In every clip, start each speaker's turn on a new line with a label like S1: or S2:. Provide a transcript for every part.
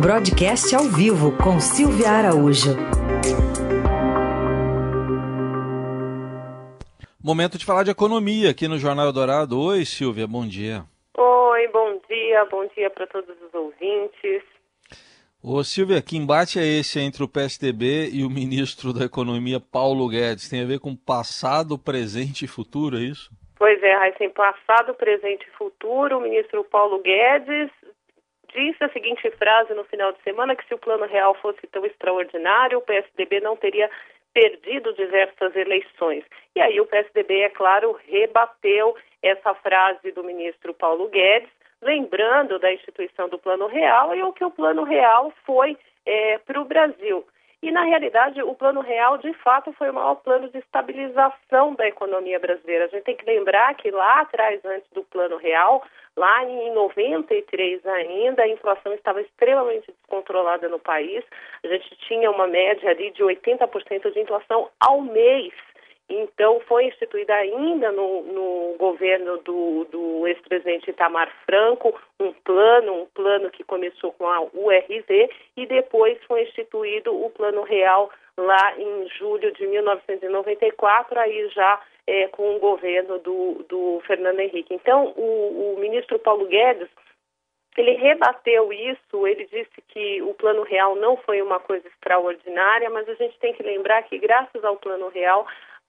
S1: Broadcast ao vivo com Silvia Araújo.
S2: Momento de falar de economia aqui no Jornal Dourado. Oi, Silvia, bom dia.
S3: Oi, bom dia, bom dia para todos os ouvintes.
S2: Ô Silvia, que embate é esse entre o PSDB e o ministro da Economia, Paulo Guedes? Tem a ver com passado, presente e futuro, é isso?
S3: Pois é, Raíssen, passado, presente e futuro, o ministro Paulo Guedes disse a seguinte frase no final de semana, que se o plano real fosse tão extraordinário, o PSDB não teria perdido diversas eleições. E aí o PSDB, é claro, rebateu essa frase do ministro Paulo Guedes, lembrando da instituição do Plano Real e o que o Plano Real foi é, para o Brasil. E, na realidade, o Plano Real, de fato, foi o maior plano de estabilização da economia brasileira. A gente tem que lembrar que lá atrás, antes do Plano Real, lá em 93 ainda, a inflação estava extremamente descontrolada no país. A gente tinha uma média ali de 80% de inflação ao mês. Então, foi instituída ainda no, no governo do, do ex-presidente Itamar Franco um plano, um plano que começou com a URZ e depois foi instituído o Plano Real lá em julho de 1994, aí já é, com o governo do, do Fernando Henrique. Então, o, o ministro Paulo Guedes ele rebateu isso, ele disse que o Plano Real não foi uma coisa extraordinária, mas a gente tem que lembrar que, graças ao Plano Real,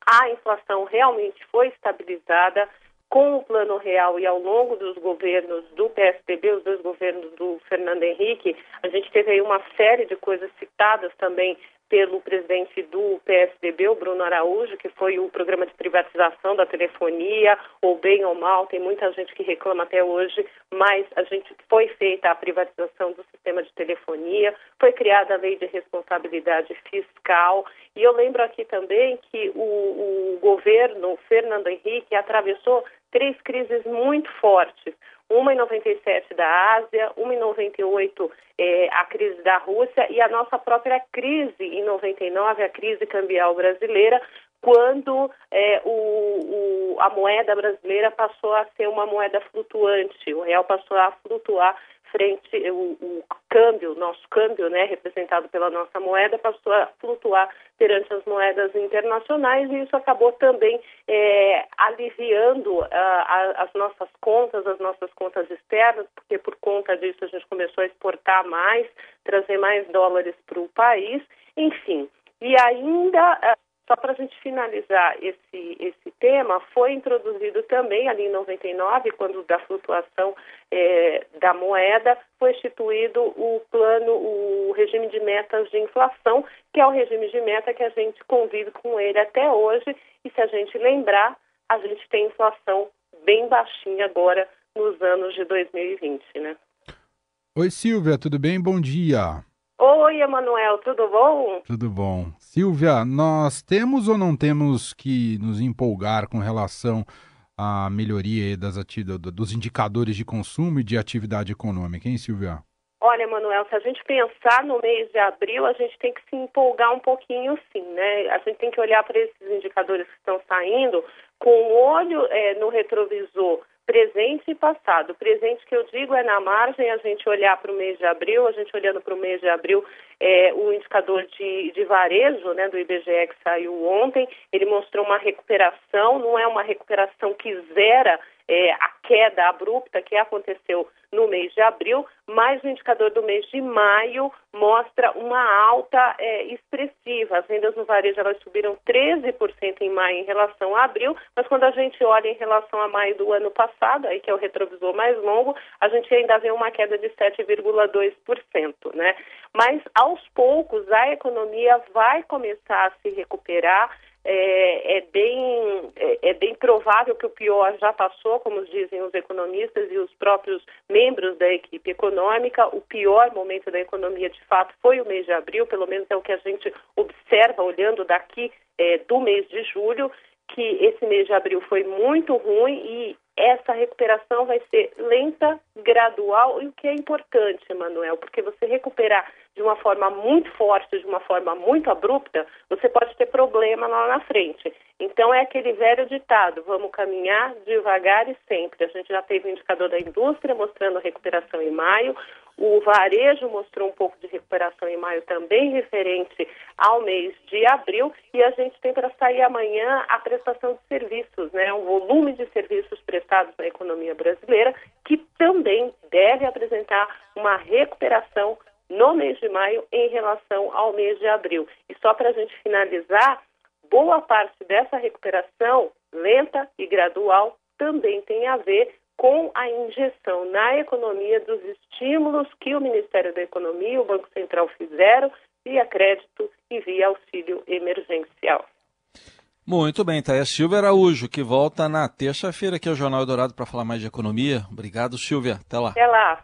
S3: a inflação realmente foi estabilizada com o Plano Real e ao longo dos governos do PSDB, os dois governos do Fernando Henrique, a gente teve aí uma série de coisas citadas também pelo presidente do PSDB, o Bruno Araújo, que foi o programa de privatização da telefonia, ou bem ou mal, tem muita gente que reclama até hoje, mas a gente foi feita a privatização do sistema de telefonia, foi criada a lei de responsabilidade fiscal, e eu lembro aqui também que o, o governo Fernando Henrique atravessou três crises muito fortes uma em 97 da Ásia, uma em 98 é, a crise da Rússia e a nossa própria crise em 99, a crise cambial brasileira, quando é, o, o, a moeda brasileira passou a ser uma moeda flutuante, o real passou a flutuar frente, o, o câmbio, nosso câmbio, né, representado pela nossa moeda, passou a flutuar perante as moedas internacionais e isso acabou também é, aliviando a, as nossas contas, as nossas contas externas, porque por conta disso a gente começou a exportar mais, trazer mais dólares para o país, enfim. E ainda só para a gente finalizar esse, esse tema, foi introduzido também ali em 99, quando da flutuação é, da moeda, foi instituído o plano, o regime de metas de inflação, que é o regime de meta que a gente convive com ele até hoje. E se a gente lembrar, a gente tem inflação bem baixinha agora nos anos de 2020, né?
S4: Oi, Silvia, tudo bem? Bom dia.
S3: Oi, Emanuel, tudo bom?
S4: Tudo bom. Silvia, nós temos ou não temos que nos empolgar com relação à melhoria das dos indicadores de consumo e de atividade econômica, hein, Silvia?
S3: Olha, Manuel, se a gente pensar no mês de abril, a gente tem que se empolgar um pouquinho, sim, né? A gente tem que olhar para esses indicadores que estão saindo com o olho é, no retrovisor presente e passado. Presente que eu digo é na margem a gente olhar para o mês de abril, a gente olhando para o mês de abril, é, o indicador de, de varejo né, do IBGE que saiu ontem, ele mostrou uma recuperação, não é uma recuperação que zera é, a queda abrupta que aconteceu no mês de abril, mas o indicador do mês de maio mostra uma alta é, expressiva. As vendas no varejo elas subiram 13% em maio em relação a abril, mas quando a gente olha em relação a maio do ano passado, aí que é o retrovisor mais longo, a gente ainda vê uma queda de 7,2%, né? Mas aos poucos a economia vai começar a se recuperar é, é, bem, é, é, bem provável que o pior já passou, como dizem os economistas e os próprios membros da equipe econômica. O pior momento da economia, de fato, foi o mês de abril, pelo menos é o que a gente observa olhando daqui é, do mês de julho, que esse mês de abril foi muito ruim e essa recuperação vai ser lenta, gradual, e o que é importante, Emanuel, porque você recuperar de uma forma muito forte, de uma forma muito abrupta, você pode ter problema lá na frente. Então é aquele velho ditado, vamos caminhar devagar e sempre. A gente já teve o indicador da indústria mostrando recuperação em maio, O varejo mostrou um pouco de recuperação em maio também referente ao mês de abril e a gente tem para sair amanhã a prestação de serviços, né? Um volume de serviços prestados na economia brasileira que também deve apresentar uma recuperação no mês de maio em relação ao mês de abril. E só para a gente finalizar, boa parte dessa recuperação lenta e gradual também tem a ver com a injeção na economia dos estímulos que o Ministério da Economia e o Banco Central fizeram via crédito e via auxílio emergencial.
S2: Muito bem, aí a Silvia Araújo, que volta na terça-feira aqui ao Jornal Dourado para falar mais de economia. Obrigado, Silvia. Até lá.
S3: Até lá.